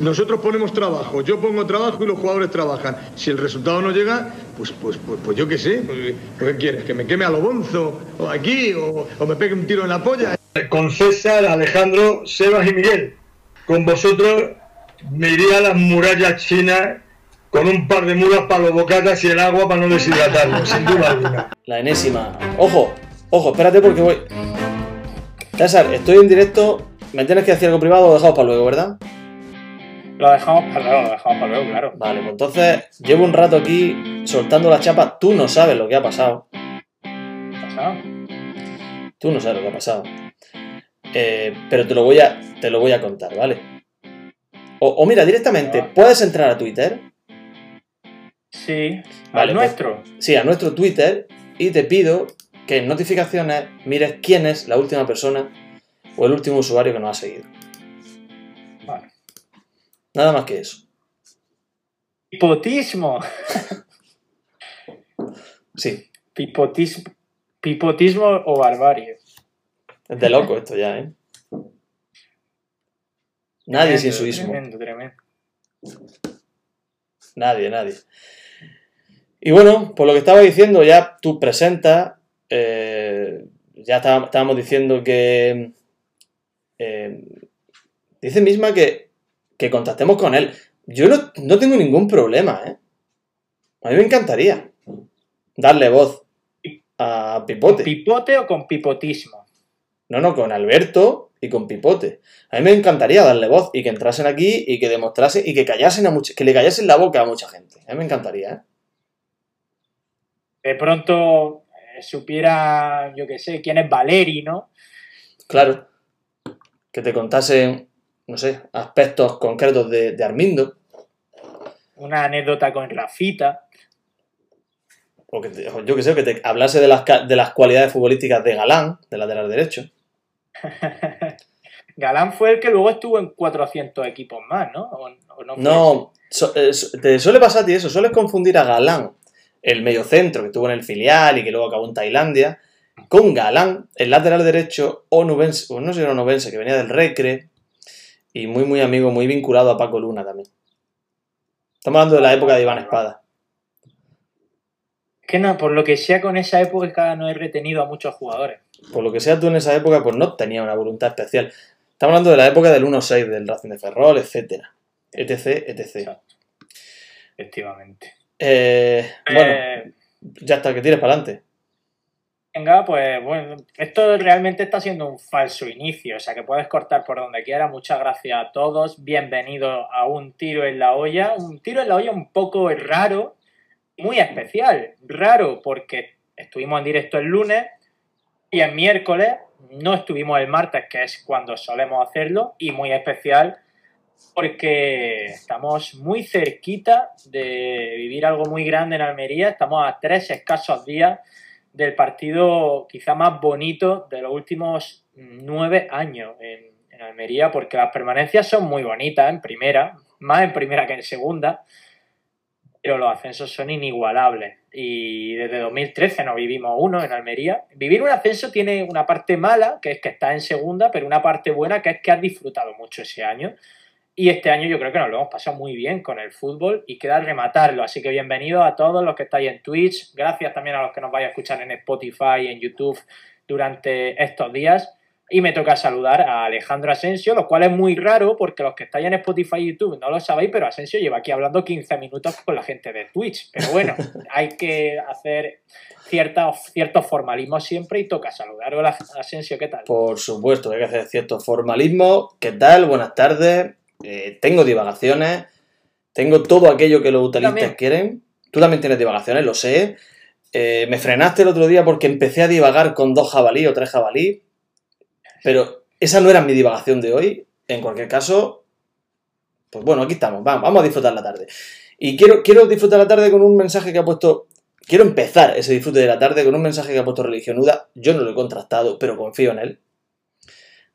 Nosotros ponemos trabajo, yo pongo trabajo y los jugadores trabajan. Si el resultado no llega, pues, pues, pues, pues yo qué sé. Pues, ¿Qué quieres? ¿Que me queme a lo bonzo? ¿O aquí? O, ¿O me pegue un tiro en la polla? Con César, Alejandro, Sebas y Miguel. Con vosotros me iría a las murallas chinas con un par de mulas para los bocatas y el agua para no deshidratarlo, sin duda alguna. La enésima. Ojo, ojo, espérate porque voy. César, estoy en directo. Me tienes que decir algo privado o lo dejamos para luego, ¿verdad? Lo dejamos para luego, lo dejamos para luego, claro. Vale, pues entonces llevo un rato aquí soltando la chapa. Tú no sabes lo que ha pasado. ¿Pasado? Tú no sabes lo que ha pasado. Eh, pero te lo voy a, te lo voy a contar, ¿vale? O, o mira, directamente, puedes entrar a Twitter. Sí, Vale, al pues- nuestro. Sí, a nuestro Twitter. Y te pido que en notificaciones mires quién es la última persona o el último usuario que nos ha seguido. Nada más que eso. Pipotismo. Sí, Pipotismo. Pipotismo o barbarie. es de loco esto ya, ¿eh? Nadie sin su ismo. Tremendo, tremendo. Nadie, nadie. Y bueno, por lo que estaba diciendo, ya tú presentas, eh, ya está- estábamos diciendo que... eh, dice misma que, que contactemos con él. Yo no, no tengo ningún problema, ¿eh? A mí me encantaría darle voz a Pipote. ¿Pipote o con pipotismo? No, no, con Alberto y con Pipote. A mí me encantaría darle voz y que entrasen aquí y que demostrasen y que callasen a mucha, que le callasen la boca a mucha gente. A mí me encantaría, ¿eh? De pronto eh, supiera, yo qué sé, quién es Valeri, ¿no? Claro. Que te contasen, no sé, aspectos concretos de, de Armindo. Una anécdota con Rafita. O que te- yo que sé, que te hablase de las, de las cualidades futbolísticas de Galán, de lateral derecho. Galán fue el que luego estuvo en 400 equipos más, ¿no? ¿O, o no, No, so- eh, te suele pasar a ti eso, sueles confundir a Galán, el mediocentro que estuvo en el filial y que luego acabó en Tailandia, con Galán, el lateral derecho onubense, o no sé si era onubense, que venía del Recre y muy, muy amigo, muy vinculado a Paco Luna también. Estamos hablando de la época de Iván Espada. ese? Que no, por lo que sea con esa época no he retenido a muchos jugadores. Por lo que sea tú en esa época, pues no tenía una voluntad especial. Estamos hablando de la época del 1-6, del Racing de Ferrol, etcétera. etc, etc. Efectivamente. Eh, bueno, Eh, ya está, que tires para adelante. Venga, pues bueno, esto realmente está siendo un falso inicio, o sea que puedes cortar por donde quieras. Muchas gracias a todos, bienvenidos a un tiro en la olla, un tiro en la olla un poco raro, muy especial, raro porque estuvimos en directo el lunes y el miércoles, no estuvimos el martes, que es cuando solemos hacerlo, y muy especial porque estamos muy cerquita de vivir algo muy grande en Almería, estamos a tres escasos días del partido quizá más bonito de los últimos nueve años en, Almería, porque las permanencias son muy bonitas en primera, más en primera que en segunda, pero los ascensos son inigualables. Y desde 2013 no vivimos uno en Almería. Vivir un ascenso tiene una parte mala, que es que estás en segunda, pero una parte buena, que es que has disfrutado mucho ese año. Y este año yo creo que nos lo hemos pasado muy bien con el fútbol y queda rematarlo. Así que bienvenidos a todos los que estáis en Twitch. Gracias también a los que nos vais a escuchar en Spotify y en YouTube durante estos días. Y me toca saludar a Alejandro Asensio, lo cual es muy raro porque los que estáis en Spotify y YouTube no lo sabéis, pero Asensio lleva aquí hablando 15 minutos con la gente de Twitch. Pero bueno, hay que hacer ciertos, ciertos formalismos siempre y toca saludar. Hola Asensio, ¿qué tal? Por supuesto, hay que hacer cierto formalismo. ¿Qué tal? Buenas tardes. Eh, tengo divagaciones. Tengo todo aquello que los utilistas quieren. Tú también tienes divagaciones, lo sé. Eh, me frenaste el otro día porque empecé a divagar con dos jabalí o tres jabalí. Pero esa no era mi divagación de hoy. En cualquier caso, pues bueno, aquí estamos. Vamos, vamos a disfrutar la tarde. Y quiero, quiero disfrutar la tarde con un mensaje que ha puesto. Quiero empezar ese disfrute de la tarde con un mensaje que ha puesto Religionuda. Yo no lo he contrastado, pero confío en él.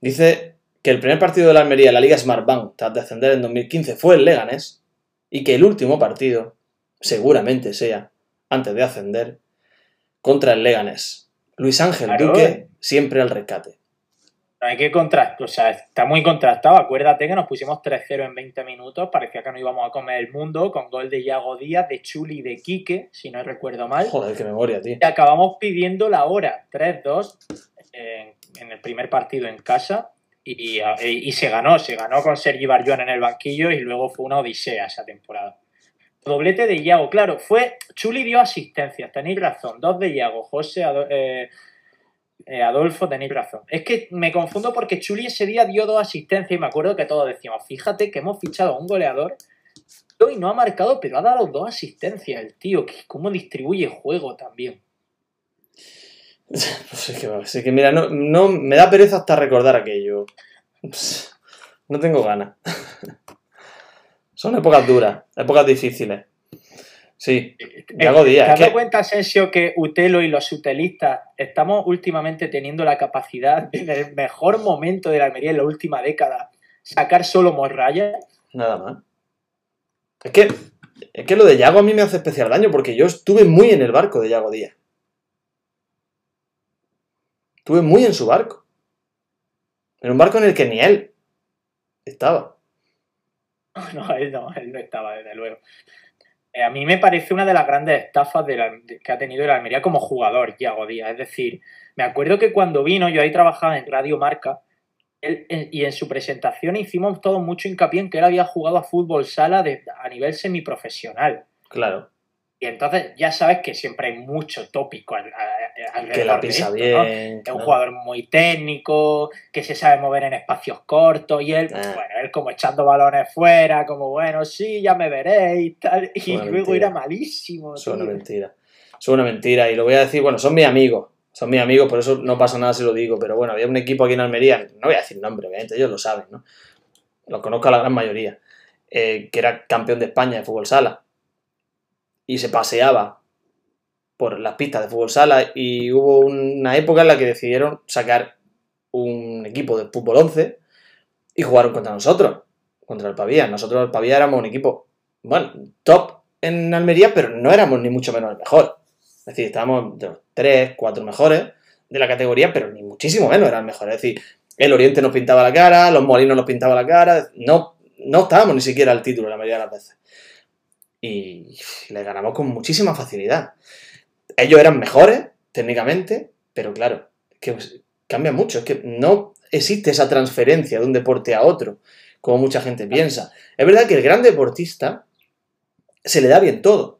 Dice que el primer partido de la Almería en la Liga Smartbank, tras descender en 2015, fue el Leganés. Y que el último partido, seguramente sea, antes de ascender, contra el Leganés. Luis Ángel Claro. Duque, siempre al rescate. hay que contrastar, o sea, está muy contrastado. Acuérdate que nos pusimos 3-0 en 20 minutos, parecía que no íbamos a comer el mundo, con gol de Iago Díaz, de Chuli y de Quique, si no recuerdo mal. Joder, qué memoria, tío. Y acabamos pidiendo la hora, 3-2, en, en el primer partido en casa, y, se ganó, se ganó con Sergi Barjuan en el banquillo, y luego fue una odisea esa temporada. Doblete de Iago, claro, fue. Chuli dio asistencias, tenéis razón. Dos de Iago, José, Ado- eh, eh, Adolfo, tenéis razón. Es que me confundo porque Chuli ese día dio dos asistencias y me acuerdo que todos decíamos, fíjate que hemos fichado a un goleador y no ha marcado, pero ha dado dos asistencias el tío, que cómo distribuye juego también. Pues es que, es que mira, no, no, me da pereza hasta recordar aquello. Pss, No tengo ganas. Son épocas duras, épocas difíciles. Sí, Iago Eh, Díaz. ¿Te has dado que- cuenta, Asensio, que Utelo y los utelistas estamos últimamente teniendo la capacidad, en el mejor momento de la Almería en la última década, sacar solo morralla? Nada más. Es que, es que lo de Yago a mí me hace especial daño porque yo estuve muy en el barco de Yago Díaz. Estuve muy en su barco. En un barco en el que ni él estaba. No, él no, él no estaba, desde luego. Eh, a mí me parece una de las grandes estafas de la- de- que ha tenido el Almería como jugador, Yago Díaz. Es decir, me acuerdo que cuando vino, yo ahí trabajaba en Radio Marca, él- en- y en su presentación hicimos todo mucho hincapié en que él había jugado a fútbol sala de- a nivel semiprofesional. Claro. Y entonces ya sabes que siempre hay mucho tópico al- a- alrededor Que la de pisa esto, bien. ¿no? Es un jugador muy técnico, que se sabe mover en espacios cortos y él, pues, Ah. bueno, él como echando balones fuera, como bueno, sí, ya me veréis y tal, y Suena luego mentira. era malísimo. Una tío. mentira. Una mentira. Y lo voy a decir, bueno, son mis amigos. Son mis amigos, por eso no pasa nada si lo digo. Pero bueno, había un equipo aquí en Almería, no voy a decir nombre, obviamente, ellos lo saben, ¿no? Los conozco a la gran mayoría. eh, que era campeón de España de fútbol sala. Y se paseaba por las pistas de fútbol sala. Y hubo una época en la que decidieron sacar un equipo de fútbol 11 y jugaron contra nosotros, contra el Pavía. Nosotros, el Pavía, éramos un equipo, bueno, top en Almería, pero no éramos ni mucho menos el mejor. Es decir, estábamos de los tres, cuatro mejores de la categoría, pero ni muchísimo menos eran mejores. Es decir, el Oriente nos pintaba la cara, los Molinos nos pintaba la cara, no, no estábamos ni siquiera al título la mayoría de las veces. Y les ganamos con muchísima facilidad. Ellos eran mejores, técnicamente, pero claro, que cambia mucho. Es que no existe esa transferencia de un deporte a otro, como mucha gente piensa. Es verdad que el gran deportista se le da bien todo.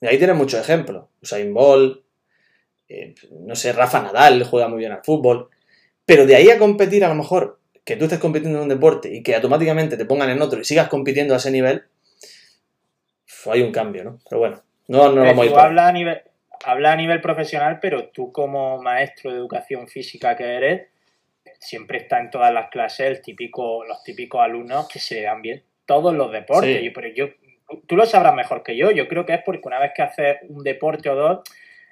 Y ahí tienes muchos ejemplos. Usain Bolt, eh, no sé, Rafa Nadal juega muy bien al fútbol. Pero de ahí a competir, a lo mejor, que tú estés compitiendo en un deporte y que automáticamente te pongan en otro y sigas compitiendo a ese nivel, hay un cambio, ¿no? Pero bueno, no Eh, vamos a ir tú hablas a nivel, hablas a nivel profesional, pero tú como maestro de educación física que eres, siempre está en todas las clases el típico, los típicos alumnos que se le dan bien todos los deportes. Sí. Yo- pero yo, tú lo sabrás mejor que yo. Yo creo que es porque una vez que haces un deporte o dos,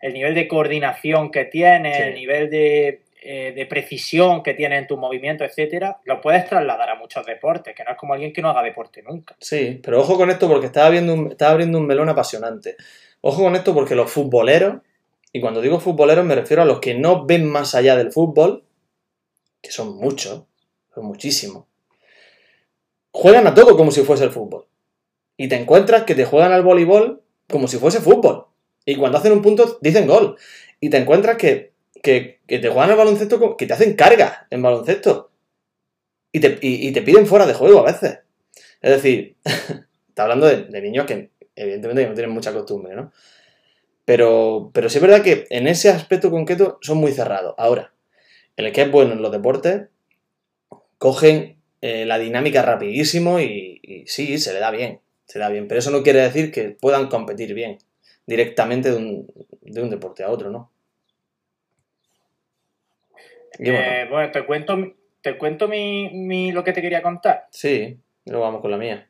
el nivel de coordinación que tienes, Sí. el nivel de, eh, de precisión que tienes en tus movimientos, etcétera, lo puedes trasladar a muchos deportes, que no es como alguien que no haga deporte nunca. Sí, pero ojo con esto porque estaba, viendo un- estaba abriendo un melón apasionante. Ojo con esto porque los futboleros, y cuando digo futboleros me refiero a los que no ven más allá del fútbol, que son muchos, son muchísimos, juegan a todo como si fuese el fútbol. Y te encuentras que te juegan al voleibol como si fuese fútbol. Y cuando hacen un punto dicen gol. Y te encuentras que, que, te juegan al baloncesto, que te hacen cargas en baloncesto. Y te, y- te piden fuera de juego a veces. Es decir, está hablando de, niños que evidentemente no tienen mucha costumbre, ¿no? Pero, pero sí es verdad que en ese aspecto concreto son muy cerrados. Ahora, el que es bueno en los deportes, cogen eh, la dinámica rapidísimo y, y sí, se le da bien, se le da bien. Pero eso no quiere decir que puedan competir bien directamente de un, de un deporte a otro, ¿no? Eh, bueno, te cuento, te cuento mi, mi- lo que te quería contar. sí, luego vamos con la mía.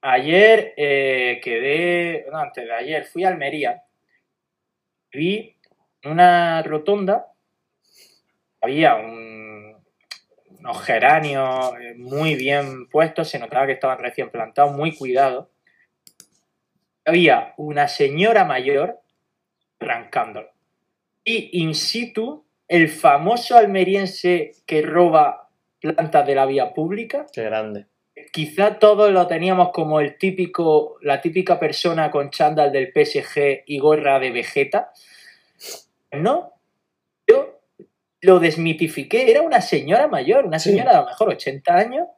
Ayer eh, quedé, no, antes de ayer fui a Almería, vi una rotonda, había un- unos geranios eh, muy bien puestos, se notaba que estaban recién plantados, muy cuidados. Había una señora mayor arrancándolo. Y in situ el famoso almeriense que roba plantas de la vía pública. Qué grande. Quizá todos lo teníamos como el típico, la típica persona con chándal del PSG y gorra de Vegeta. No, yo lo desmitifiqué, era una señora mayor, una Sí. señora de a lo mejor 80 años,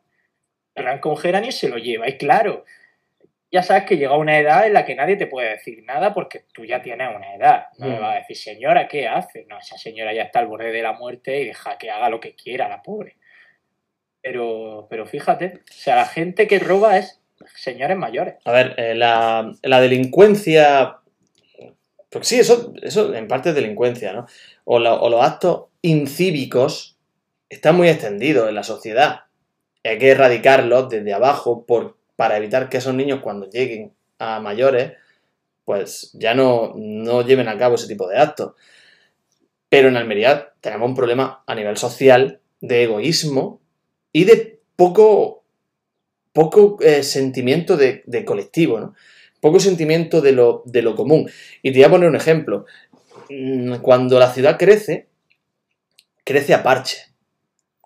arranca un geranio y se lo lleva. Y claro, ya sabes que llega una edad en la que nadie te puede decir nada porque tú ya tienes una edad. No le Mm. vas a decir, señora, ¿qué hace? No, esa señora ya está al borde de la muerte y deja que haga lo que quiera, la pobre. Pero, pero fíjate, o sea, la gente que roba es señores mayores. A ver, eh, la, la delincuencia. Porque sí, eso, eso en parte es delincuencia, ¿no? O, la- o los actos incívicos están muy extendidos en la sociedad. Hay que erradicarlos desde abajo por, para evitar que esos niños, cuando lleguen a mayores, pues ya no, no lleven a cabo ese tipo de actos. Pero en Almería tenemos un problema a nivel social de egoísmo y de poco poco eh, sentimiento de, colectivo, ¿no? Poco sentimiento de lo, de lo común. Y te voy a poner un ejemplo. Mm, Cuando la ciudad crece, crece a parche.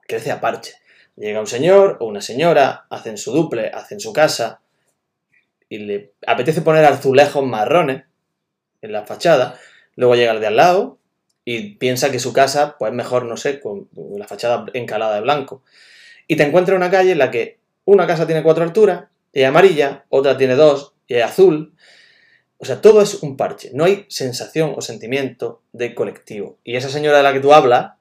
Crece a parche. Llega un señor o una señora, hacen su duple, hacen su casa, y le apetece poner azulejos marrones en la fachada. Luego llega el de al lado y piensa que su casa, pues mejor, no sé, con la fachada encalada de blanco. Y te encuentras una calle en la que una casa tiene cuatro alturas, y es amarilla, otra tiene dos, y es azul. O sea, todo es un parche. No hay sensación o sentimiento de colectivo. Y esa señora de la que tú hablas,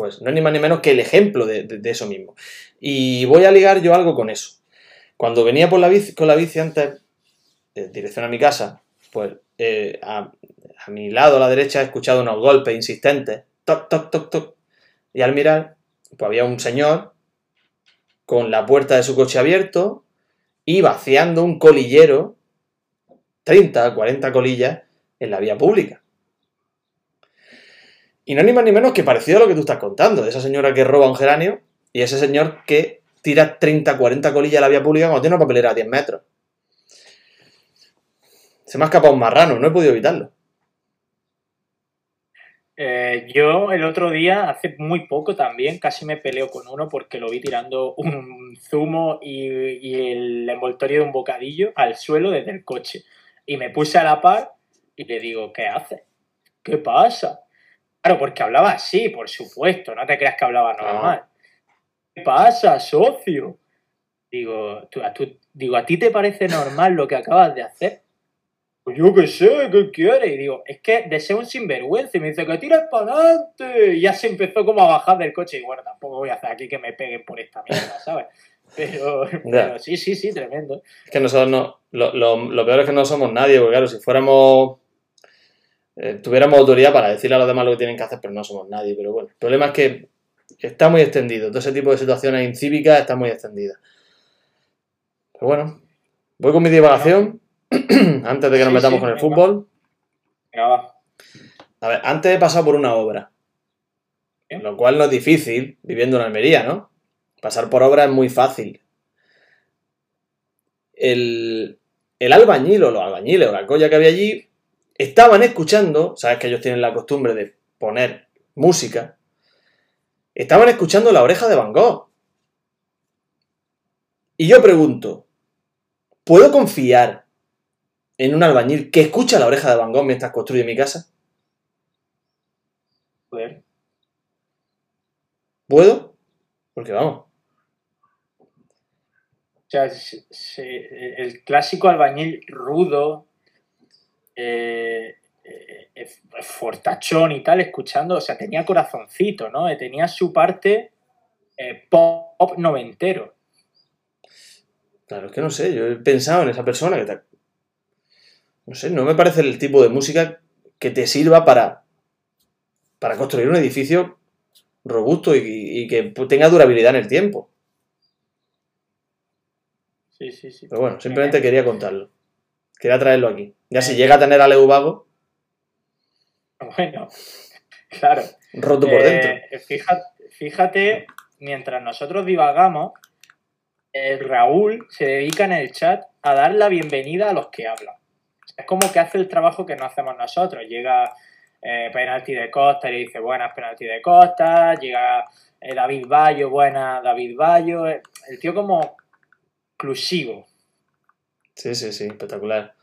pues no es ni más ni menos que el ejemplo de, eso mismo. Y voy a ligar yo algo con eso. Cuando venía por la bici, con la bici antes, en dirección a mi casa, pues eh, a, a mi lado, a la derecha, he escuchado unos golpes insistentes. Toc, toc, toc, toc. Y al mirar, pues había un señor con la puerta de su coche abierto y vaciando un colillero, 30, 40 colillas, en la vía pública. Y no ni más ni menos que parecido a lo que tú estás contando, esa señora que roba un geranio y ese señor que tira 30, 40 colillas a la vía pública cuando tiene una papelera a 10 metros. Se me ha escapado un marrano, no he podido evitarlo. Eh, yo el otro día, hace muy poco también, casi me peleo con uno porque lo vi tirando un zumo y, y el envoltorio de un bocadillo al suelo desde el coche. Y me puse a la par y le digo, ¿qué hace? ¿Qué pasa? Claro, porque hablaba así, por supuesto, no te creas que hablaba normal. ¿Qué pasa, socio? Digo, ¿tú, a, tú- digo, ¿a ti te parece normal lo que acabas de hacer? Pues yo qué sé, ¿qué quieres? Y digo, es que deseo un sinvergüenza. Y me dice, que tires para adelante. Y ya se empezó como a bajar del coche. Y bueno, tampoco voy a hacer aquí que me peguen por esta mierda, ¿sabes? Pero, pero sí, sí, sí, tremendo. Es que nosotros no. Lo, lo- lo peor es que no somos nadie, porque claro, si fuéramos. Eh, tuviéramos autoridad para decirle a los demás lo que tienen que hacer, pero no somos nadie. Pero bueno, el problema es que está muy extendido. Todo ese tipo de situaciones incívicas está muy extendida. Pero bueno, voy con mi divagación. antes de que nos metamos sí, con el venga. fútbol. Venga, va. A ver, antes he pasado por una obra. Bien. Lo cual no es difícil viviendo en Almería, ¿no? Pasar por obra es muy fácil. El, el albañil o los albañiles o la colla que había allí estaban escuchando, sabes que ellos tienen la costumbre de poner música, estaban escuchando la oreja de Van Gogh. Y yo pregunto, ¿puedo confiar en un albañil que escucha la oreja de Van Gogh mientras construye mi casa? Joder. ¿Puedo? Porque vamos. O sea, se- se- el clásico albañil rudo, eh, eh, fortachón y tal, escuchando, o sea, tenía corazoncito, ¿no? Eh, Tenía su parte eh, pop, pop noventero. Claro, es que no sé, yo he pensado en esa persona que te... No sé, no me parece el tipo de música que te sirva para, para construir un edificio robusto y, y que tenga durabilidad en el tiempo. Sí, sí, sí. Pero bueno, simplemente quería contarlo. Quería traerlo aquí. Ya si llega a tener a Leo Vago Bueno, claro. roto por dentro. Eh, fíjate, fíjate, mientras nosotros divagamos, eh, Raúl se dedica en el chat a dar la bienvenida a los que hablan. Es como que hace el trabajo que no hacemos nosotros. Llega eh, penalti de Costa y le dice buenas penalti de Costa, llega eh, David Bayo, buena David Bayo, el tío como exclusivo. Sí, sí, sí, espectacular.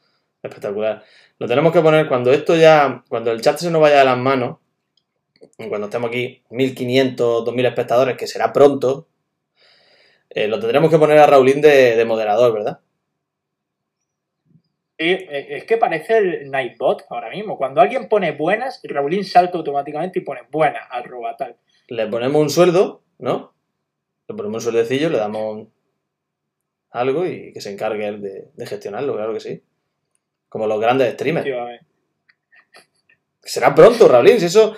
Espectacular. Lo tenemos que poner cuando esto ya, cuando el chat se nos vaya de las manos, cuando estemos aquí 1500, 2000 espectadores, que será pronto, eh, lo tendremos que poner a Raulín de, de moderador, ¿verdad? Sí, eh, es que parece el Nightbot ahora mismo. Cuando alguien pone buenas, Raulín salta automáticamente y pone buenas, arroba tal. Le ponemos un sueldo, ¿no? Le ponemos un sueldecillo, le damos algo y que se encargue él de, de gestionarlo, claro que sí. Como los grandes streamers. Será pronto, Raulín, si eso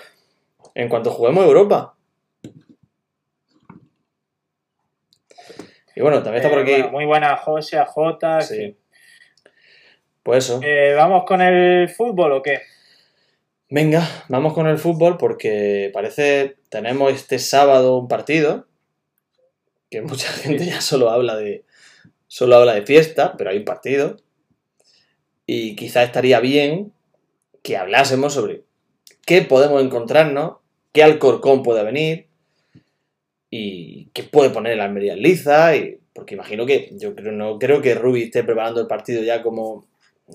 en cuanto juguemos Europa. Y bueno, también está por Eh, aquí. bueno, muy buena José, Sí. fin. Pues eso. Eh, ¿Vamos con el fútbol o qué? Venga, vamos con el fútbol porque parece tenemos este sábado un partido que mucha gente ya solo habla de solo habla de fiesta, pero hay un partido y quizá estaría bien que hablásemos sobre qué podemos encontrarnos, qué Alcorcón puede venir y qué puede poner el Almería en liza y porque imagino que yo creo no creo que Rubi esté preparando el partido ya como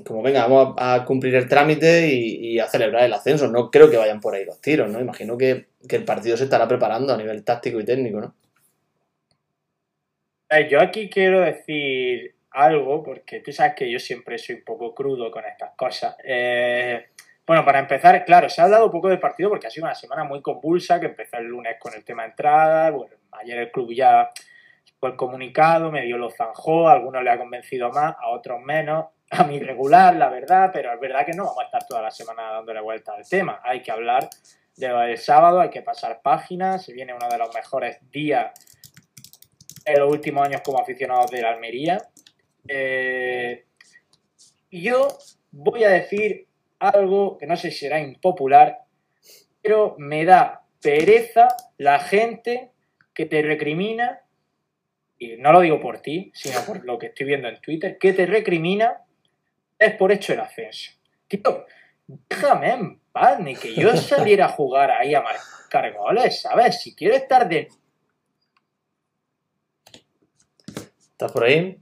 como venga, vamos a, cumplir el trámite y, y a celebrar el ascenso. No creo que vayan por ahí los tiros, ¿no? Imagino que, que el partido se estará preparando a nivel táctico y técnico, ¿no? Yo aquí quiero decir algo, porque tú sabes que yo siempre soy un poco crudo con estas cosas. Eh, bueno, para empezar, claro, se ha hablado un poco del partido porque ha sido una semana muy convulsa, que empezó el lunes con el tema de entrada, bueno, ayer el club ya fue el comunicado, medio lo zanjó, a algunos le ha convencido más, a otros menos, a mí regular, la verdad, pero es verdad que no vamos a estar toda la semana dándole vuelta al tema, hay que hablar de sábado, hay que pasar páginas, se viene uno de los mejores días en los últimos años como aficionados de la Almería. Eh, yo voy a decir algo que no sé si será impopular, pero me da pereza la gente que te recrimina, y no lo digo por ti, sino por lo que estoy viendo en Twitter, que te recrimina es por hecho el ascenso. Tío, déjame en paz, ni que yo saliera a jugar ahí a marcar goles, ¿sabes? Si quiero estar de ¿Estás por ahí?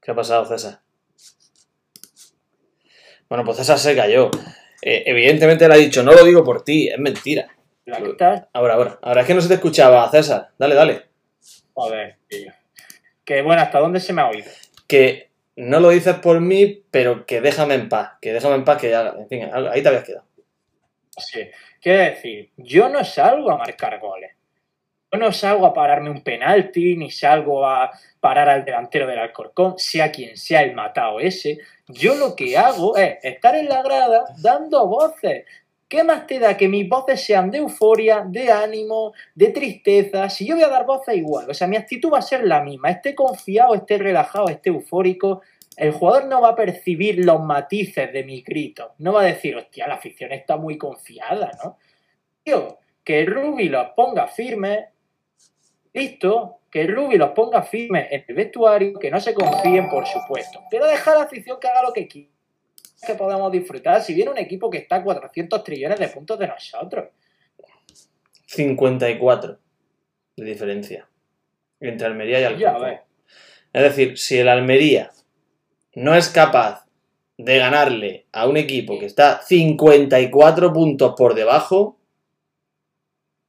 ¿Qué ha pasado, César? Bueno, pues César se cayó. Eh, evidentemente le ha dicho, no lo digo por ti, es mentira. Ahora, ahora. Ahora es que no se te escuchaba, César. Dale, dale. Joder, tío. Que bueno, ¿hasta dónde se me ha oído? Que no lo dices por mí, pero que déjame en paz. Que déjame en paz, que ya. En fin, ahí te habías quedado. Sí. Quiero decir, yo no salgo a marcar goles. Yo no salgo a pararme un penalti, ni salgo a parar al delantero del Alcorcón, sea quien sea el matado ese. Yo lo que hago es estar en la grada dando voces. ¿Qué más te da que mis voces sean de euforia, de ánimo, de tristeza? Si yo voy a dar voces igual, o sea, mi actitud va a ser la misma. Esté confiado, esté relajado, esté eufórico. El jugador no va a percibir los matices de mi grito. No va a decir, hostia, la afición está muy confiada, ¿no? Tío, que Rubi los ponga firmes, listo, que Rubi los ponga firmes en el vestuario, que no se confíen, por supuesto. Pero deja a la afición que haga lo que quiera que podamos disfrutar si viene un equipo que está a 400 trillones de puntos de nosotros. 54 de diferencia entre Almería y Alcorcón. Es decir, si el Almería no es capaz de ganarle a un equipo que está 54 puntos por debajo,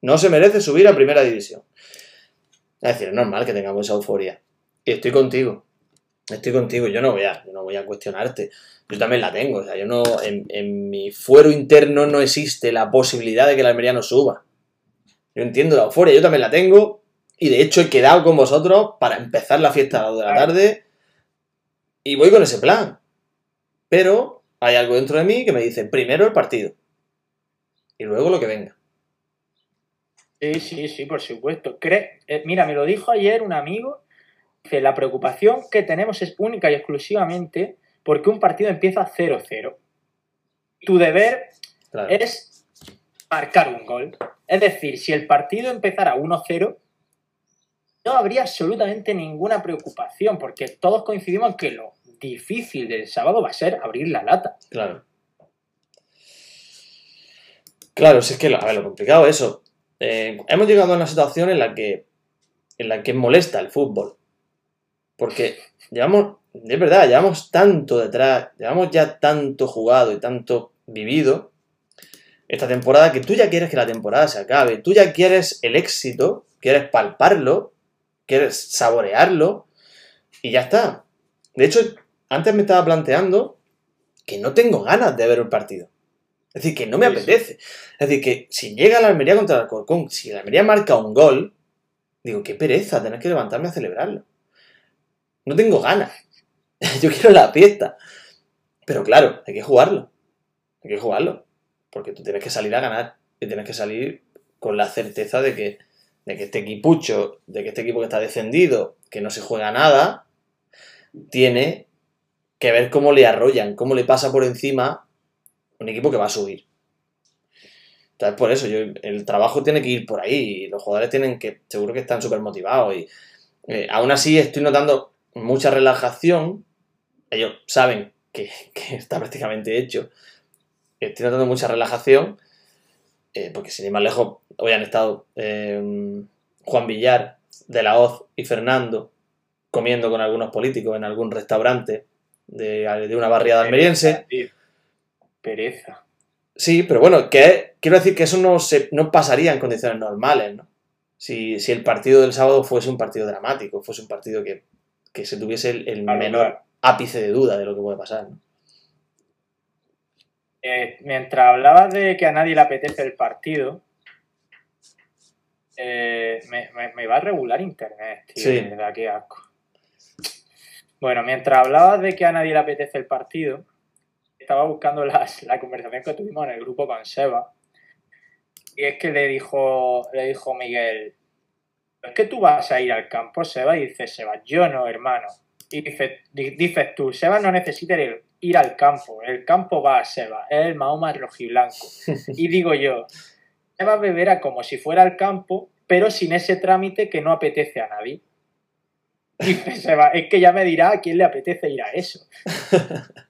no se merece subir a primera división. Es decir, es normal que tengamos esa euforia. Y estoy contigo. Estoy contigo. Yo no voy a, yo no voy a cuestionarte. Yo también la tengo. O sea, yo no. En, en mi fuero interno no existe la posibilidad de que el Almería no suba. Yo entiendo la euforia, yo también la tengo. Y de hecho he quedado con vosotros para empezar la fiesta a las 2 de la tarde. Y voy con ese plan. Pero hay algo dentro de mí que me dice, primero el partido. Y luego lo que venga. Sí, sí, sí, por supuesto. Cre- eh, mira, me lo dijo ayer un amigo. Que la preocupación que tenemos es única y exclusivamente porque un partido empieza 0-0. Tu deber Claro. es marcar un gol. Es decir, si el partido empezara 1-0, no habría absolutamente ninguna preocupación, porque todos coincidimos en que lo difícil del sábado va a ser abrir la lata. Claro. Claro, si es que, lo- a ver, lo complicado es eso. Eh, hemos llegado a una situación en la que en la que molesta el fútbol. Porque llevamos, es verdad, llevamos tanto detrás, llevamos ya tanto jugado y tanto vivido esta temporada que tú ya quieres que la temporada se acabe, tú ya quieres el éxito, quieres palparlo, quieres saborearlo y ya está. De hecho, antes me estaba planteando que no tengo ganas de ver el partido. Es decir, que no me Sí, apetece. Es decir, que si llega la Almería contra el Alcorcón, si la Almería marca un gol, digo, qué pereza tener que levantarme a celebrarlo. No tengo ganas. Yo quiero la fiesta. Pero claro, hay que jugarlo. Hay que jugarlo. Porque tú tienes que salir a ganar. Y tienes que salir con la certeza de que, de que este equipucho, de que este equipo que está descendido, que no se juega nada, tiene que ver cómo le arrollan, cómo le pasa por encima un equipo que va a subir. Entonces, por eso, yo, el trabajo tiene que ir por ahí y los jugadores tienen que, seguro que están súper motivados y eh, aún así estoy notando mucha relajación. Ellos saben que, que está prácticamente hecho. Estoy notando mucha relajación eh, porque sin ir más lejos, hoy han estado eh, Juan Villar, De la Hoz y Fernando comiendo con algunos políticos en algún restaurante de, de una barriada almeriense. Pereza. Sí, pero bueno, que quiero decir que eso no, se, no pasaría en condiciones normales, ¿no? Si, si el partido del sábado fuese un partido dramático, fuese un partido que, que se tuviese el, el Claro, menor claro. ápice de duda de lo que puede pasar, ¿no? Eh, mientras hablabas de que a nadie le apetece el partido, eh, me, me- me va a regular internet, tío. Sí. De verdad, qué asco. Bueno, mientras hablabas de que a nadie le apetece el partido, estaba buscando las- la conversación que tuvimos en el grupo con Seba. Y es que le dijo, le dijo Miguel, es que tú vas a ir al campo, Seba, y dice Seba, yo no, hermano. Y dice, di- dices tú, Seba no necesita ir, ir al campo, el campo va a Seba, es el Mahoma rojiblanco. Y digo yo, Seba beberá como si fuera al campo, pero sin ese trámite que no apetece a nadie. Dice Seba, es que ya me dirá a quién le apetece ir a eso.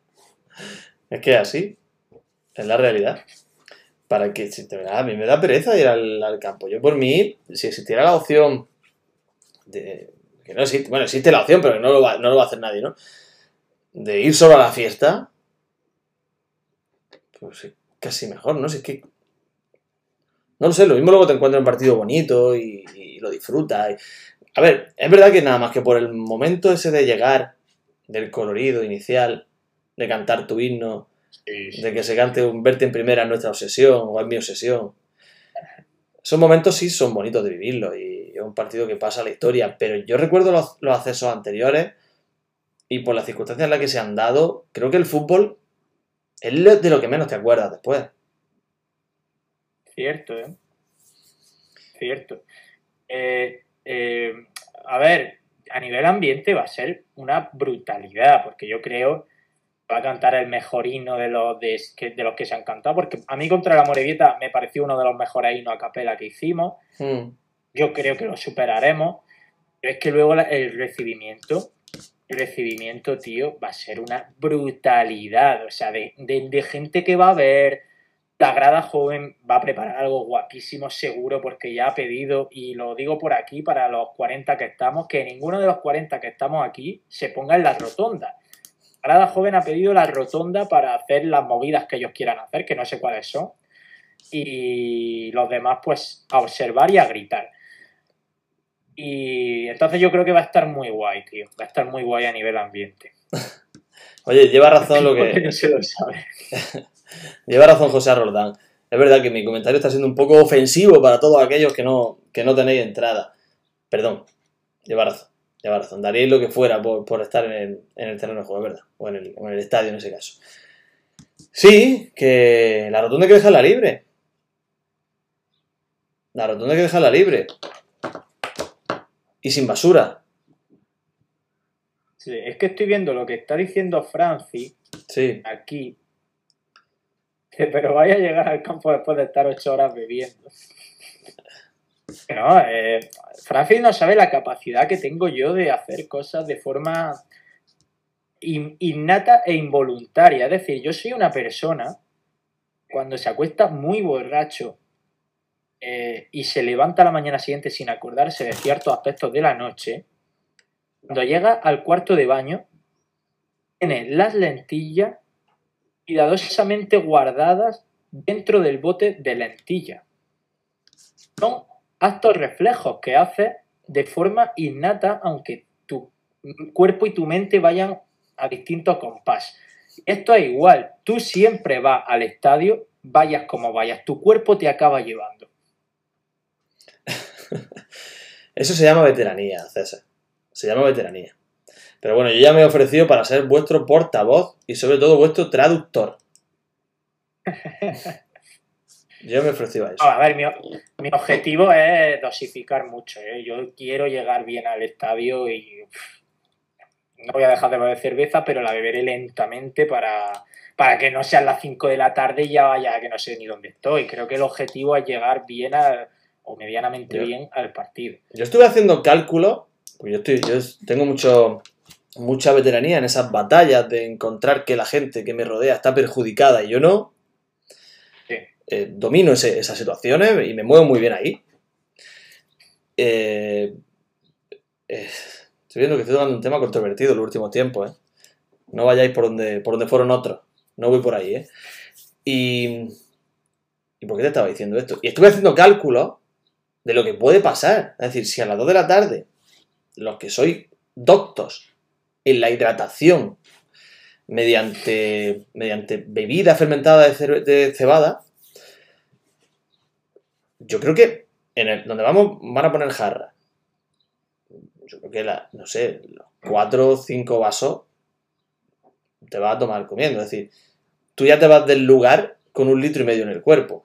Es que así, es la realidad. Para que, a mí me da pereza ir al, campo. Yo por mí, si existiera la opción de... Que no existe, bueno, existe la opción, pero que no lo, va, no lo va a hacer nadie, ¿no? De ir solo a la fiesta, pues es casi mejor, ¿no? Si es que... No lo sé, lo mismo luego te encuentras un partido bonito y, lo disfrutas. A ver, es verdad que nada más que por el momento ese de llegar, del colorido inicial, de cantar tu himno, de que se cante un verte en primera es nuestra obsesión o es mi obsesión. Esos momentos sí son bonitos de vivirlos y es un partido que pasa a la historia, pero yo recuerdo los, los accesos anteriores y por las circunstancias en las que se han dado, creo que el fútbol es de lo que menos te acuerdas después. Cierto, ¿eh? Cierto. Eh, eh, a ver, a nivel ambiente va a ser una brutalidad, porque yo creo va a cantar el mejor himno de los, de, los que se han cantado, porque a mí contra la Morevieta me pareció uno de los mejores himnos a capela que hicimos. Mm. Yo creo que lo superaremos. Pero es que luego el recibimiento, el recibimiento, tío, va a ser una brutalidad. O sea, de, de- de gente que va a ver. La grada joven va a preparar algo guapísimo, seguro, porque ya ha pedido, y lo digo por aquí para los 40 que estamos, que ninguno de los 40 que estamos aquí se ponga en la rotonda. La grada joven ha pedido la rotonda para hacer las movidas que ellos quieran hacer, que no sé cuáles son. Y los demás, pues, a observar y a gritar. Y entonces yo creo que va a estar muy guay, tío. Va a estar muy guay a nivel ambiente. Oye, lleva razón lo que... no se lo sabe. Lleva razón José Roldán. Es verdad que mi comentario está siendo un poco ofensivo para todos aquellos que no, que no tenéis entrada. Perdón, lleva razón. Lleva razón. Daríais lo que fuera por, por estar en el, en el terreno de juego, verdad. O en el, o en el estadio en ese caso. Sí, que la rotonda hay que dejarla libre. La rotonda hay que dejarla libre. Y sin basura. Sí, es que estoy viendo lo que está diciendo Francis Sí. aquí. Que, pero vaya a llegar al campo después de estar ocho horas bebiendo. No, eh, Francis no sabe la capacidad que tengo yo de hacer cosas de forma in- innata e involuntaria. Es decir, yo soy una persona cuando se acuesta muy borracho eh, y se levanta a la mañana siguiente sin acordarse de ciertos aspectos de la noche, cuando llega al cuarto de baño, tiene las lentillas cuidadosamente guardadas dentro del bote de lentillas. Son actos reflejos que hace de forma innata, aunque tu cuerpo y tu mente vayan a distintos compás. Esto es igual, tú siempre vas al estadio, vayas como vayas, tu cuerpo te acaba llevando. Eso se llama veteranía, César. Se llama veteranía. Pero bueno, yo ya me he ofrecido para ser vuestro portavoz y sobre todo vuestro traductor. Yo me ofrecido a eso. a ver, mi, mi, objetivo es dosificar mucho. ¿eh? Yo quiero llegar bien al estadio y no voy a dejar de beber cerveza, pero la beberé lentamente para, para que no sean las 5 de la tarde y ya vaya que no sé ni dónde estoy. Creo que el objetivo es llegar bien o medianamente bien al partido. Yo estuve haciendo cálculo, pues yo, estoy, yo tengo mucho, mucha veteranía en esas batallas de encontrar que la gente que me rodea está perjudicada y yo no. Eh, domino esas situaciones y me muevo muy bien ahí. Eh, eh, estoy viendo que estoy tocando un tema controvertido en los últimos tiempos. No vayáis por donde, por donde fueron otros. No voy por ahí. Y, ¿Y por qué te estaba diciendo esto? Y estuve haciendo cálculos de lo que puede pasar. Es decir, si a las 2 de la tarde los que soy doctos en la hidratación mediante, mediante bebida fermentada de, de cebada, yo creo que en el, donde vamos van a poner jarra. Yo creo que, la, no sé, los cuatro o cinco vasos te vas a tomar comiendo. Es decir, tú ya te vas del lugar con un litro y medio en el cuerpo.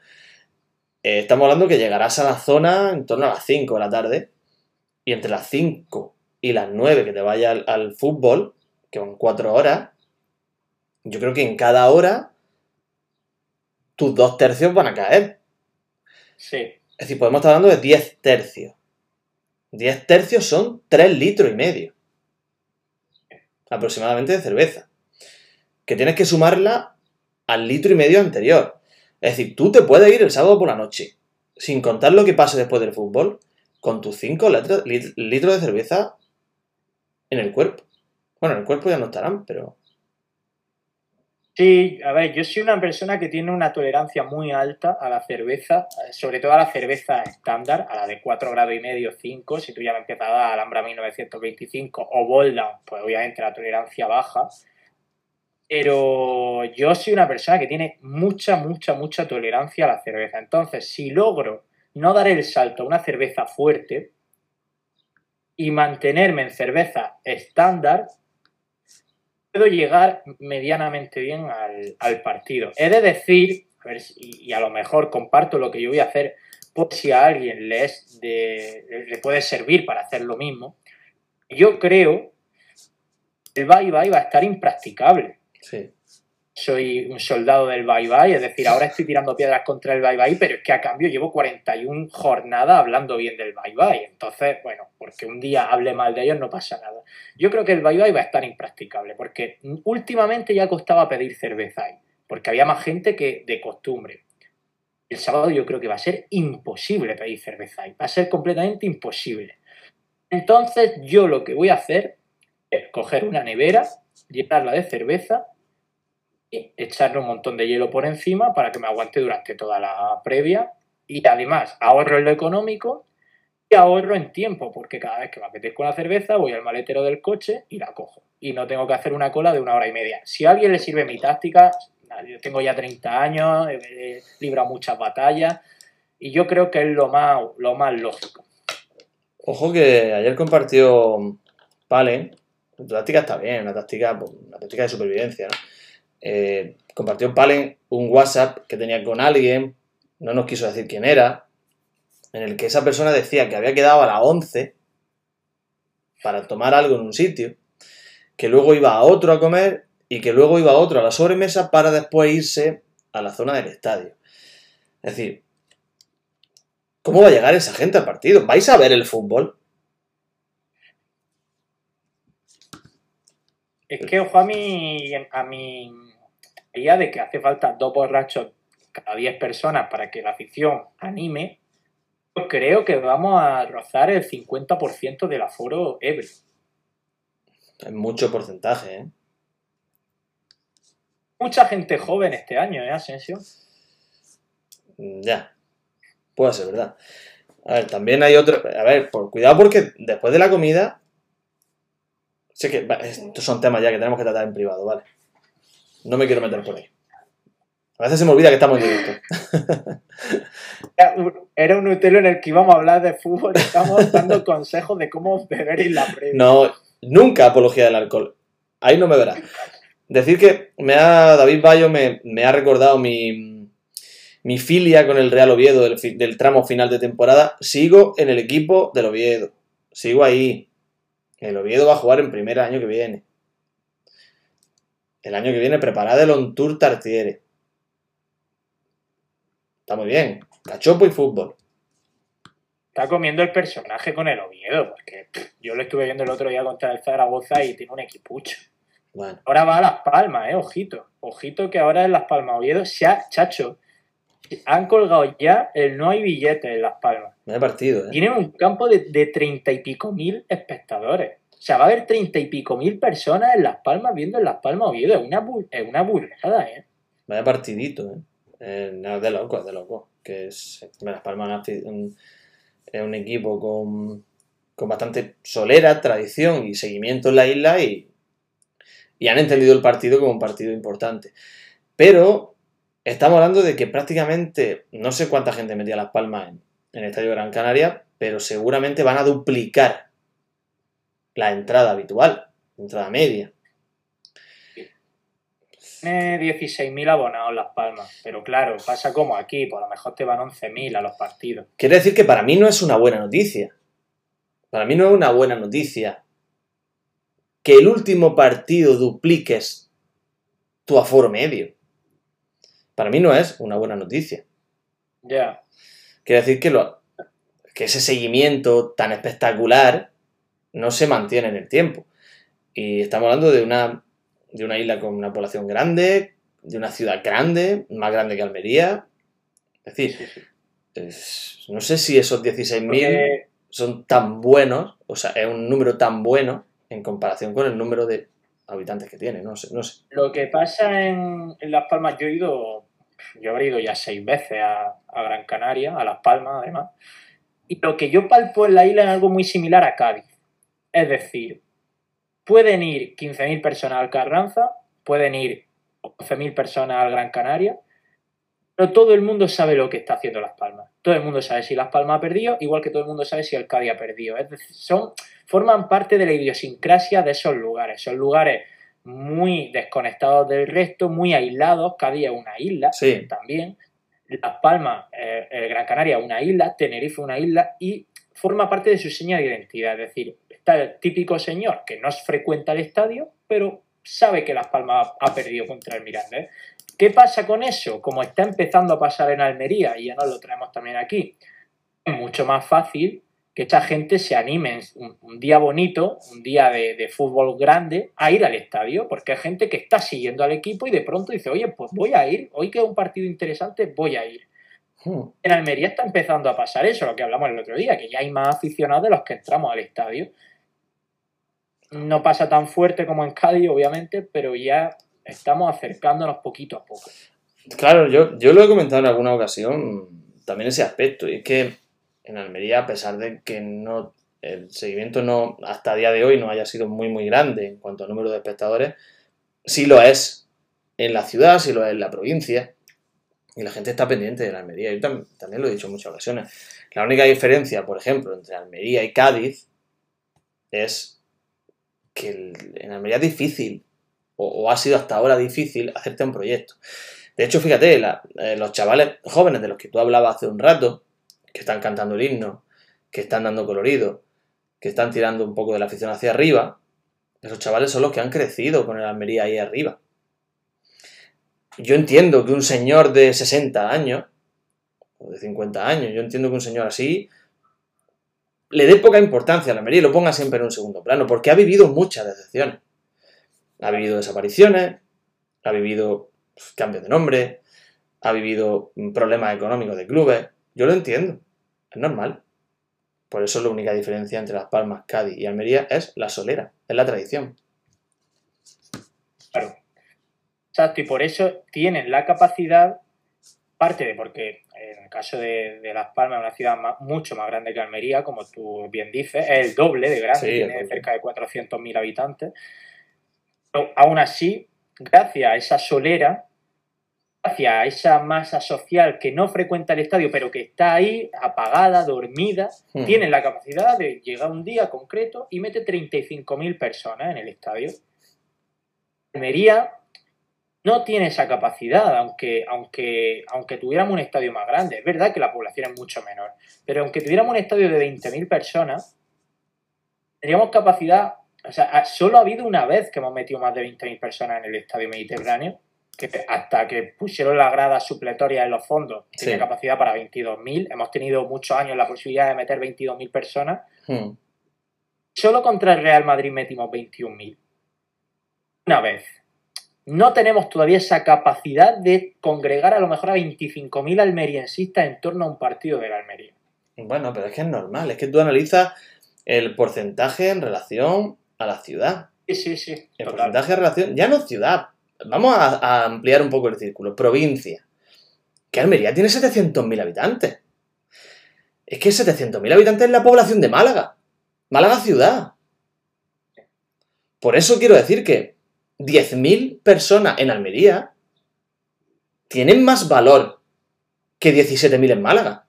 Eh, estamos hablando que llegarás a la zona en torno a las 5 de la tarde y entre las 5 y las 9 que te vaya al, fútbol, que son 4 horas, yo creo que en cada hora tus dos tercios van a caer. Sí. Es decir, podemos estar hablando de 10 tercios. 10 tercios son 3 litros y medio. Aproximadamente de cerveza. Que tienes que sumarla al litro y medio anterior. Es decir, tú te puedes ir el sábado por la noche, sin contar lo que pase después del fútbol, con tus 5 litros de cerveza en el cuerpo. Bueno, en el cuerpo ya no estarán, pero Sí, a ver, yo soy una persona que tiene una tolerancia muy alta a la cerveza, sobre todo a la cerveza estándar, a la de 4 grados y medio, 5, si tú ya me empiezas a dar Alhambra 1925 o Bolda, pues obviamente la tolerancia baja. Pero yo soy una persona que tiene mucha, mucha, mucha tolerancia a la cerveza. Entonces, si logro no dar el salto a una cerveza fuerte y mantenerme en cerveza estándar, puedo llegar medianamente bien al, partido. He de decir, a ver, y, a lo mejor comparto lo que yo voy a hacer por si a alguien le, le puede servir para hacer lo mismo. Yo creo que el bye bye va a estar impracticable. Sí soy un soldado del bye bye, es decir, ahora estoy tirando piedras contra el bye bye, pero es que a cambio llevo 41 jornadas hablando bien del bye bye. Entonces, bueno, porque un día hable mal de ellos no pasa nada. Yo creo que el bye bye va a estar impracticable, porque últimamente ya costaba pedir cerveza ahí, porque había más gente que de costumbre. El sábado yo creo que va a ser imposible pedir cerveza ahí, va a ser completamente imposible. Entonces, yo lo que voy a hacer es coger una nevera, llenarla de cerveza echarle un montón de hielo por encima para que me aguante durante toda la previa. Y además ahorro en lo económico y ahorro en tiempo, porque cada vez que me apetezco una cerveza voy al maletero del coche y la cojo. Y no tengo que hacer una cola de una hora y media. Si a alguien le sirve mi táctica, yo tengo ya 30 años, he librado muchas batallas y yo creo que es lo más, lo más lógico. Ojo que ayer compartió Palen, tu táctica está bien, una táctica, pues, una táctica de supervivencia, ¿no? Eh, compartió Palen un WhatsApp que tenía con alguien, no nos quiso decir quién era, en el que esa persona decía que había quedado a las 11 para tomar algo en un sitio, que luego iba a otro a comer y que luego iba a otro a la sobremesa para después irse a la zona del estadio. Es decir, ¿cómo va a llegar esa gente al partido? ¿Vais a ver el fútbol? Es que, ojo, a mi, a mi de que hace falta dos borrachos cada 10 personas para que la afición anime, yo creo que vamos a rozar el 50% del aforo ebrio. Es mucho porcentaje, ¿eh? Mucha gente joven este año, ¿eh, Asensio? Mm, Ya. Puede ser verdad. A ver, también hay otro. A ver, por, cuidado porque después de la comida. Sé que. Estos son temas ya que tenemos que tratar en privado, ¿vale? No me quiero meter por ahí. A veces se me olvida que estamos en directo. Era un- utelo en el que íbamos a hablar de fútbol y estamos dando consejos de cómo beber en la previa. No, nunca apología del alcohol. Ahí no me verás. Decir que me ha, David Bayo me, me ha recordado mi, mi filia con el Real Oviedo del, del tramo final de temporada. Sigo en el equipo del Oviedo. Sigo ahí. El Oviedo va a jugar en primer año que viene. El año que viene preparad el On Tour Tartiere. Está muy bien. Cachopo y fútbol. Está comiendo el personaje con el Oviedo, porque pff, yo lo estuve viendo el otro día contra el Zaragoza y tiene un equipucho. Bueno, Ahora va a Las Palmas, eh, ojito. Ojito que ahora en Las Palmas Oviedo se ha, chacho, han colgado ya el no hay billetes en Las Palmas. me he partido, ¿eh? Tienen un campo de, de treinta y pico mil espectadores. O sea, va a haber treinta y pico mil personas en Las Palmas viendo en Las Palmas Oviedo. Es una, es una burrada, ¿eh? Vaya partidito, ¿eh? Eh, no, es de loco, es de loco. Que es, Las Palmas es un, es un equipo con, con bastante solera, tradición y seguimiento en la isla y, y han entendido el partido como un partido importante. Pero estamos hablando de que prácticamente, no sé cuánta gente metía Las Palmas en, en el Estadio Gran Canaria, pero seguramente van a duplicar la entrada habitual, entrada media. Tiene 16.000 abonados Las Palmas. Pero claro, pasa como aquí, por lo mejor te van 11.000 a los partidos. Quiere decir que para mí no es una buena noticia. Para mí no es una buena noticia que el último partido dupliques tu aforo medio. Para mí no es una buena noticia. Ya. Quiere decir que, lo, que ese seguimiento tan espectacular no se mantiene en el tiempo. Y estamos hablando de una, de una isla con una población grande, de una ciudad grande, más grande que Almería. Es decir, es- no sé si esos 16.000 Porque son tan buenos, o sea, es un número tan bueno en comparación con el número de habitantes que tiene, no sé, no sé. Lo que pasa en, en Las Palmas, yo he ido, yo habré ido ya seis veces a, a Gran Canaria, a Las Palmas además, y lo que yo palpo en la isla es algo muy similar a Cádiz. Es decir, pueden ir 15.000 personas al Carranza, pueden ir 11.000 personas al Gran Canaria, pero todo el mundo sabe lo que está haciendo Las Palmas. Todo el mundo sabe si Las Palmas ha perdido, igual que todo el mundo sabe si el Cádiz ha perdido. Es decir, son, forman parte de la idiosincrasia de esos lugares. Son lugares muy desconectados del resto, muy aislados. Cádiz es una isla Sí, también. Las Palmas, eh, el Gran Canaria, una isla. Tenerife, una isla. Y forma parte de su señal de identidad. Es decir, está el típico señor que no frecuenta el estadio, pero sabe que Las Palmas ha, perdido contra el Mirandés. ¿Qué pasa con eso? Como está empezando a pasar en Almería, y ya nos lo traemos también aquí, es mucho más fácil que esta gente se anime un, un día bonito, un día de, de fútbol grande, a ir al estadio, porque hay gente que está siguiendo al equipo y de pronto dice, oye, pues voy a ir, hoy que es un partido interesante, voy a ir. Hmm. En Almería está empezando a pasar eso, lo que hablamos el otro día, que ya hay más aficionados de los que entramos al estadio. No pasa tan fuerte como en Cádiz, obviamente, pero ya estamos acercándonos poquito a poco. Claro, yo, yo lo he comentado en alguna ocasión, también ese aspecto, y es que en Almería, a pesar de que no el seguimiento no hasta día de hoy no haya sido muy muy grande en cuanto al número de espectadores, sí lo es en la ciudad, sí lo es en la provincia, y la gente está pendiente de la Almería. Yo tam- también lo he dicho en muchas ocasiones. La única diferencia, por ejemplo, entre Almería y Cádiz es que el- en Almería es difícil, o, ha sido hasta ahora difícil, hacerte un proyecto. De hecho, fíjate, eh, los chavales jóvenes de los que tú hablabas hace un rato, que están cantando el himno, que están dando colorido, que están tirando un poco de la afición hacia arriba, esos chavales son los que han crecido con el Almería ahí arriba. Yo entiendo que un señor de 60 años, o de 50 años, yo entiendo que un señor así le dé poca importancia a la Almería y lo ponga siempre en un segundo plano, porque ha vivido muchas decepciones. Ha vivido desapariciones, ha vivido pues, cambios de nombre, ha vivido problemas económicos de clubes. Yo lo entiendo, es normal. Por eso la única diferencia entre Las Palmas, Cádiz y Almería es la solera, es la tradición. Claro. Exacto, y por eso tienen la capacidad, parte de porque en el caso de, de Las Palmas una ciudad mucho más grande que Almería, como tú bien dices, es el doble de grande, Sí, tiene doble. cerca de 400.000 habitantes. Pero aún así, gracias a esa solera, gracias a esa masa social que no frecuenta el estadio, pero que está ahí, apagada, dormida, Hmm. tienen la capacidad de llegar un día concreto y mete 35.000 personas en el estadio. Almería no tiene esa capacidad, aunque, aunque, aunque tuviéramos un estadio más grande. Es verdad que la población es mucho menor, pero aunque tuviéramos un estadio de 20.000 personas, tendríamos capacidad, o sea, solo ha habido una vez que hemos metido más de 20.000 personas en el estadio mediterráneo, que hasta que pusieron las gradas supletorias en los fondos, tenía Sí. capacidad para 22.000. Hemos tenido muchos años la posibilidad de meter 22.000 personas. Hmm. Solo contra el Real Madrid metimos 21.000. Una vez. No tenemos todavía esa capacidad de congregar a lo mejor a 25.000 almeriensistas en torno a un partido de la Almería. Bueno, pero es que es normal, es que tú analizas el porcentaje en relación a la ciudad. Sí, sí, sí. El total. porcentaje en relación, ya no ciudad, vamos a, a ampliar un poco el círculo, provincia. Que Almería tiene 700.000 habitantes. Es que 700.000 habitantes es la población de Málaga. Málaga ciudad. Por eso quiero decir que 10.000 personas en Almería tienen más valor que 17.000 en Málaga.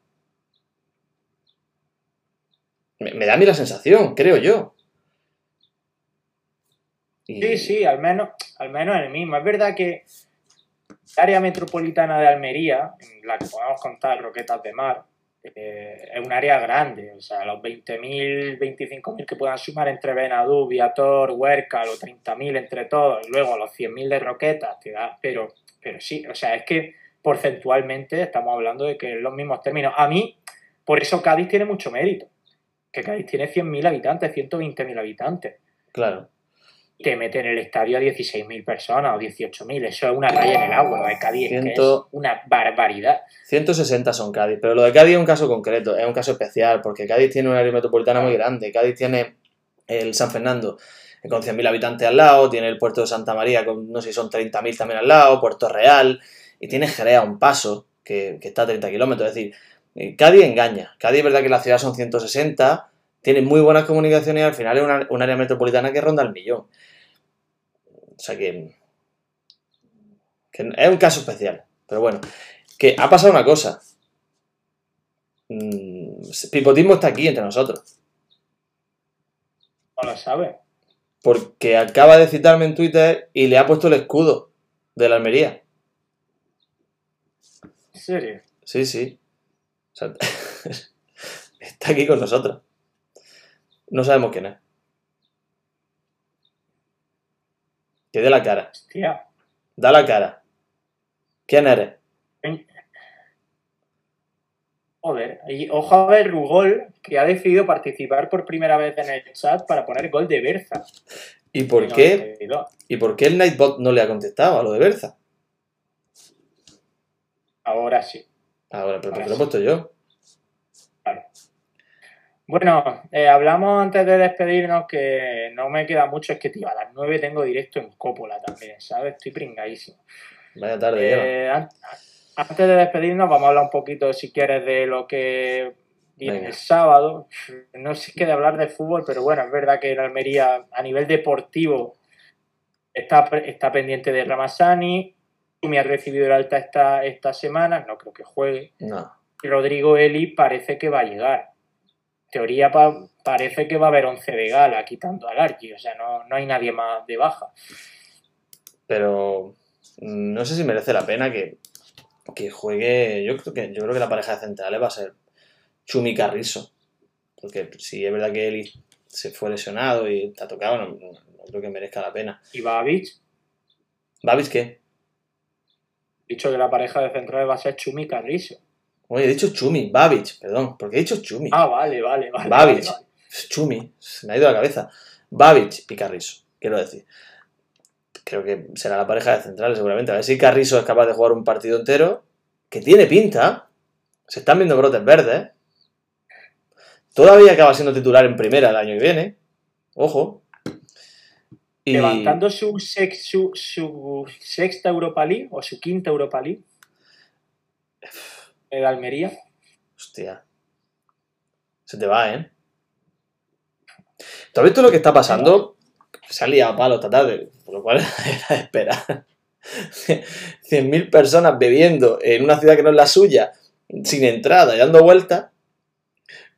Me, da a mí la sensación, creo yo. Sí, sí, al menos, al menos en el mismo. Es verdad que el área metropolitana de Almería, en la que podemos contar Roquetas de Mar, eh, es un área grande. O sea, los 20.000, 25.000 que puedan sumar entre Benadú, Viator, Huerca, los 30.000 entre todos, luego los 100.000 de Roquetas, te da, pero, pero sí, o sea, es que porcentualmente estamos hablando de que en los mismos términos. A mí, por eso Cádiz tiene mucho mérito. Que Cádiz tiene 100.000 habitantes, 120.000 habitantes Claro. Te mete en el estadio a 16.000 personas o 18.000. Eso es una raya en el agua. Lo de Cádiz es, que es Ciento- una barbaridad. 160 son Cádiz, pero lo de Cádiz es un caso concreto, es un caso especial, porque Cádiz tiene un área metropolitana muy grande. Cádiz tiene el San Fernando eh, con 100.000 habitantes al lado, tiene el puerto de Santa María con, no sé si son 30.000 también al lado, Puerto Real, y tiene Jerez a un paso, que, que está a 30 kilómetros. Es decir, eh, Cádiz engaña. Cádiz es verdad que la ciudad son 160, tiene muy buenas comunicaciones y al final es un área metropolitana que ronda el millón. O sea que, que es un caso especial. Pero bueno, que ha pasado una cosa. Mm, Pipotismo está aquí entre nosotros. No lo sabes. Porque acaba de citarme en Twitter y le ha puesto el escudo de la Almería. En serio. Sí, sí. O sea, está aquí con nosotros. No sabemos quién es. Que dé la cara. Hostia. Da la cara. ¿Quién eres? Joder. Y ojo a ver Rugol, que ha decidido participar por primera vez en el chat para poner gol de Berza. ¿Y por qué? 92. ¿Y por qué el Nightbot no le ha contestado a lo de Berza? Ahora sí. Ahora, pero ¿por qué lo he puesto yo? Bueno, eh, hablamos antes de despedirnos que no me queda mucho. Es que, tío, a las 9 tengo directo en Coppola también, ¿sabes? Estoy pringadísimo. Vaya tarde. Eh, an- antes de despedirnos, vamos a hablar un poquito, si quieres, de lo que viene el sábado. No sé qué de hablar de fútbol, pero bueno, es verdad que en Almería, a nivel deportivo, está, está pendiente de Ramazani. Me ha recibido el alta esta, esta semana, no creo que juegue. No. Y Rodrigo Eli parece que va a llegar. Teoría pa- parece que va a haber 11 de gala, quitando al Archie, o sea, no, no hay nadie más de baja. Pero mm, no sé si merece la pena que, que juegue. Yo creo que, yo creo que la pareja de centrales va a ser Chumi Carrizo. Porque si es verdad que Eli se fue lesionado y está tocado, no, no- no creo que merezca la pena. Y Babich, ¿Babis qué? dicho que la pareja de centrales va a ser Chumi Carrizo. Oye, he dicho Chumi, Babich, perdón. ¿Por qué he dicho Chumi? Ah, vale, vale, vale. Babich. vale, vale. Chumi, se me ha ido la cabeza. Babich y Carrizo, quiero decir. Creo que será la pareja de centrales seguramente. A ver si Carrizo es capaz de jugar un partido entero que tiene pinta. Se están viendo brotes verdes. Todavía acaba siendo titular en primera el año que viene. Ojo. Y... Levantando su, sex- su, su sexta Europa League o su quinta Europa League. El Almería. Hostia. Se te va, ¿eh? ¿Tú has visto lo que está pasando? Se ha liado palo esta tarde, por lo cual era de esperar. 100.000 personas bebiendo en una ciudad que no es la suya, sin entrada y dando vueltas.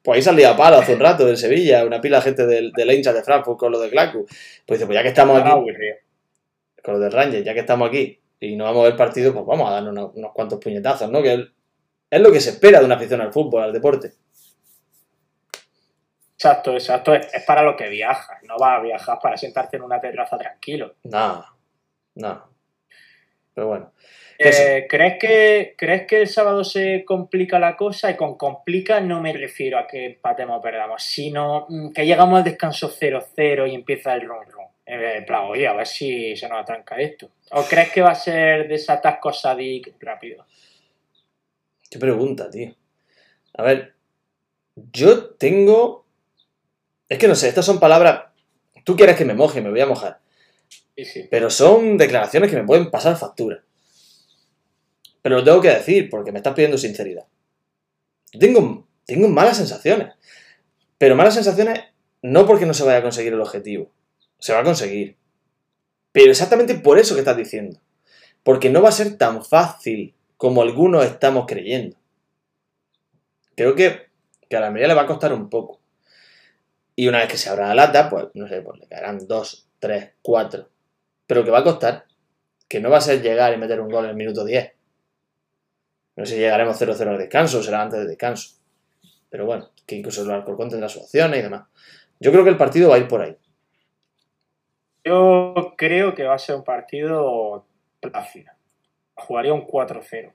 Pues ahí se ha liado a palo hace un rato en Sevilla, una pila de gente del, del hincha de Frankfurt con lo de Glacu. Pues dice, pues ya que estamos aquí, con lo de Rangers, ya que estamos aquí y no vamos a ver partido, pues vamos a darnos unos, unos cuantos puñetazos, ¿no? Que es- es lo que se espera de una afición al fútbol, al deporte. Exacto, exacto. Es, es para lo que viajas. No vas a viajar para sentarte en una terraza tranquilo. Nada, nada. Pero bueno. Eh, ¿crees, que, ¿Crees que el sábado se complica la cosa? Y con complica no me refiero a que empatemos o perdamos, sino mm, que llegamos al descanso 0-0 y empieza el run run. En plan, oye, a ver si se nos atranca esto. ¿O crees que va a ser de ese atasco Sadik rápido? Qué pregunta, tío. A ver, yo tengo... Es que no sé, estas son palabras... Tú quieres que me moje, me voy a mojar. Sí, sí. Pero son declaraciones que me pueden pasar factura. Pero lo tengo que decir porque me estás pidiendo sinceridad. Tengo, tengo malas sensaciones. Pero malas sensaciones no porque no se vaya a conseguir el objetivo. Se va a conseguir. Pero exactamente por eso que estás diciendo. Porque no va a ser tan fácil como algunos estamos creyendo. Creo que, que a la mayoría le va a costar un poco. Y una vez que se abra la lata, pues no sé, pues le caerán dos, tres, cuatro. Pero que va a costar. Que no va a ser llegar y meter un gol en el minuto 10. No sé si llegaremos 0-0 al descanso o será antes del descanso. Pero bueno, que incluso el Alcorcón tendrá sus opciones y demás. Yo creo que el partido va a ir por ahí. Yo creo que va a ser un partido plácido. Jugaría un 4-0.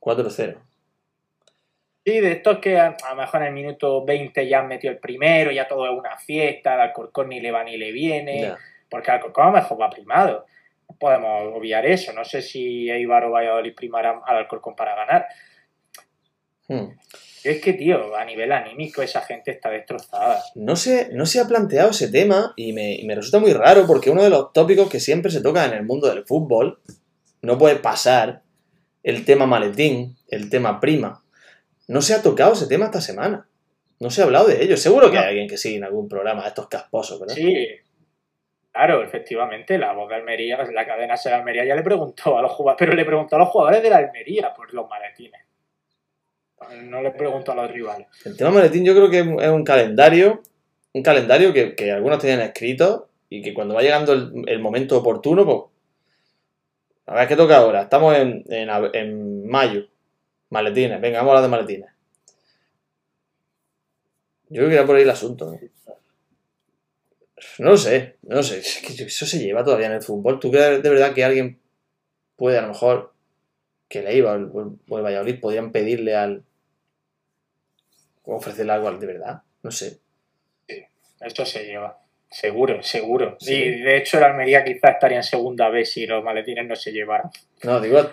4-0. Sí, de estos que a, a lo mejor en el minuto 20 ya han metido el primero, ya todo es una fiesta, al Alcorcón ni le va ni le viene, porque Alcorcón a lo mejor va primado. No podemos obviar eso. No sé si Eibar o Valladolid primarán al Alcorcón para ganar. Hmm. Es que, tío, a nivel anímico esa gente está destrozada. No se, no se ha planteado ese tema y me, y me resulta muy raro porque uno de los tópicos que siempre se toca en el mundo del fútbol no puede pasar el tema maletín, el tema prima. No se ha tocado ese tema esta semana. No se ha hablado de ello. Seguro que hay alguien que sigue en algún programa de estos casposos, ¿verdad? Sí, claro, efectivamente, la voz de Almería, la cadena de Almería ya le preguntó a los jugadores, pero le preguntó a los jugadores de la Almería por los maletines. No le preguntó a los rivales. El tema maletín yo creo que es un calendario, un calendario que, que algunos tenían escrito y que cuando va llegando el, momento oportuno, pues... A ver, ¿qué toca ahora? Estamos en, en, mayo. Maletines, venga, vamos a hablar de maletines. Yo creo que era por ahí el asunto. ¿no? No lo sé, no lo sé. Eso se lleva todavía en el fútbol. ¿Tú crees de verdad que alguien puede, a lo mejor, que le iba o el, Valladolid, podrían pedirle al. O ofrecerle algo al de verdad? No sé. Esto se lleva. Seguro, seguro. Sí. Y de hecho el Almería quizás estaría en segunda vez si los maletines no se llevaran. No, digo.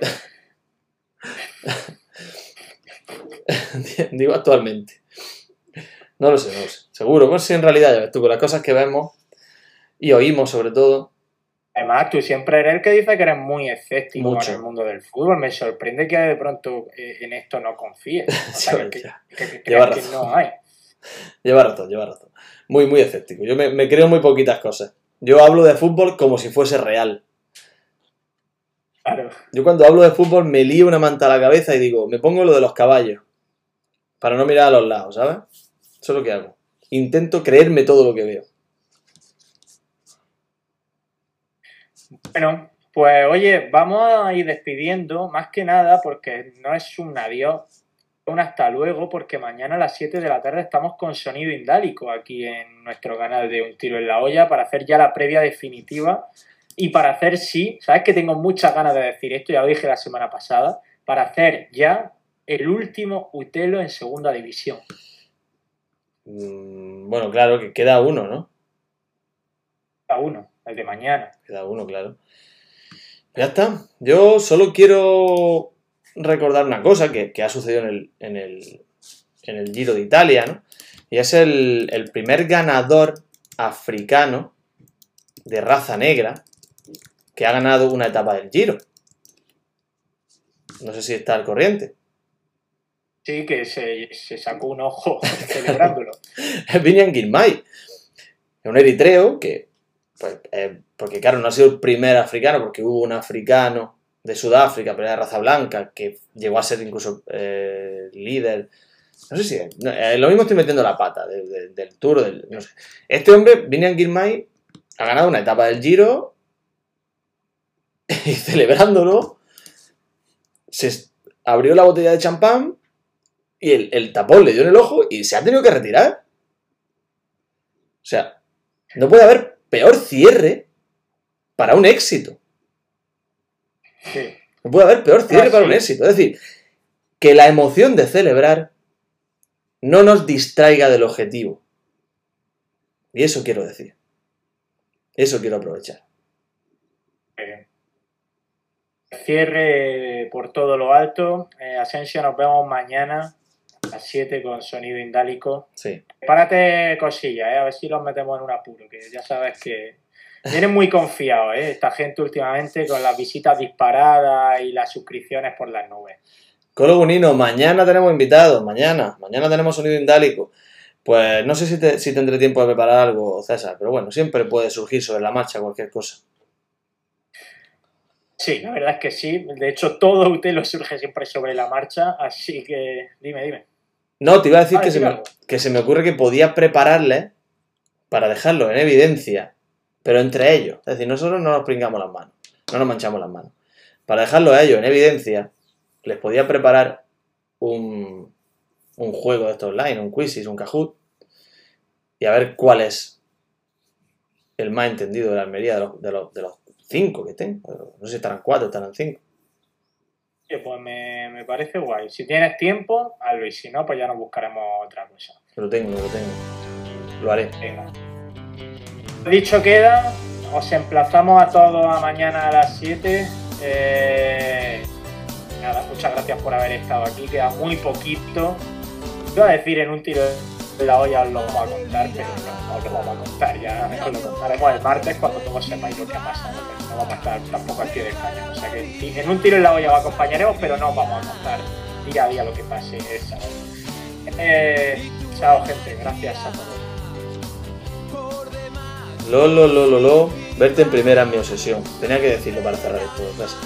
digo actualmente. No lo sé, no lo sé. Seguro, pues si en realidad ya ves tú, con las cosas que vemos y oímos sobre todo. Además, tú siempre eres el que dice que eres muy escéptico Mucho. en el mundo del fútbol. Me sorprende que de pronto eh, en esto no confíes. O sea, que, que- que Lleva que razón. no hay. Lleva razón, lleva razón. Muy, muy escéptico. Yo me, me creo muy poquitas cosas. Yo hablo de fútbol como si fuese real. Claro. Yo cuando hablo de fútbol me lío una manta a la cabeza y digo, me pongo lo de los caballos. Para no mirar a los lados, ¿sabes? Eso es lo que hago. Intento creerme todo lo que veo. Bueno, pues oye, vamos a ir despidiendo, más que nada porque no es un adiós, un hasta luego, porque mañana a las 7 de la tarde estamos con sonido indálico aquí en nuestro canal de Un Tiro en la Olla para hacer ya la previa definitiva y para hacer, sí, sabes que tengo muchas ganas de decir esto, ya lo dije la semana pasada, para hacer ya el último Utelo en segunda división. Mm, bueno, claro, que queda uno, ¿no? A uno, el de mañana. Queda uno, claro. Ya está. Yo solo quiero recordar una cosa que, que ha sucedido en el, en, el, en el Giro de Italia, ¿no? Y es el, el primer ganador africano de raza negra que ha ganado una etapa del Giro. No sé si está al corriente. Sí, que se, se sacó un ojo celebrándolo. Es Vinian Girmay. Es un eritreo que, pues, eh, porque claro, no ha sido el primer africano, porque hubo un africano de Sudáfrica, pero de raza blanca, que llegó a ser incluso eh, líder. No sé si es. eh, lo mismo estoy metiendo la pata de- de- del tour. Del, no sé. Este hombre, Vinian Girmay, ha ganado una etapa del Giro y celebrándolo, se abrió la botella de champán y el tapón le dio en el ojo y se ha tenido que retirar. O sea, no puede haber peor cierre para un éxito. Sí. No puede haber peor cierre Ah, para sí. un éxito. Es decir, que la emoción de celebrar no nos distraiga del objetivo. Y eso quiero decir. Eso quiero aprovechar. Cierre por todo lo alto. Eh, Asensio, nos vemos mañana las 7 con sonido indálico. Sí. Párate cosillas, eh, a ver si los metemos en un apuro, que ya sabes que vienen muy confiados, eh, esta gente últimamente con las visitas disparadas y las suscripciones por las nubes. Colo Bonino, mañana tenemos invitados. Mañana. Mañana tenemos sonido indálico. Pues no sé si, te- si tendré tiempo de preparar algo, César. Pero bueno, siempre puede surgir sobre la marcha cualquier cosa. Sí, la verdad es que sí. De hecho, todo Utelo surge siempre sobre la marcha, así que dime, dime. No, te iba a decir Ah, que, se me, que se me ocurre que podía prepararle para dejarlo en evidencia, pero entre ellos. Es decir, nosotros no nos pringamos las manos, no nos manchamos las manos. Para dejarlo a ellos en evidencia, les podía preparar un, un juego de estos online, un quizzes, un Kahoot, y a ver cuál es el más entendido de la Almería de los, de los, de los cinco que tengo. No sé si estarán cuatro, estarán cinco. Oye, Pues me, me parece guay. Si tienes tiempo, hazlo y si no, pues ya nos buscaremos otra cosa. Lo tengo, lo tengo. Lo haré. Venga. Dicho queda, os emplazamos a todos a mañana a las 7. Eh, nada, muchas gracias por haber estado aquí, queda muy poquito. Iba a decir en un tiro de la olla os lo vamos a contar, pero no, no os lo vamos a contar, ya os lo contaremos el martes cuando todos sepáis lo que ha pasado. Vamos a estar tampoco al pie del cañón. O sea que en un tiro en la olla os acompañaremos, pero no os vamos a contar día a día lo que pase esa hora. Eh, chao gente, gracias a todos. Lo, lo, lo, lo, lo. Verte en primera es mi obsesión. Tenía que decirlo para cerrar esto. gracias.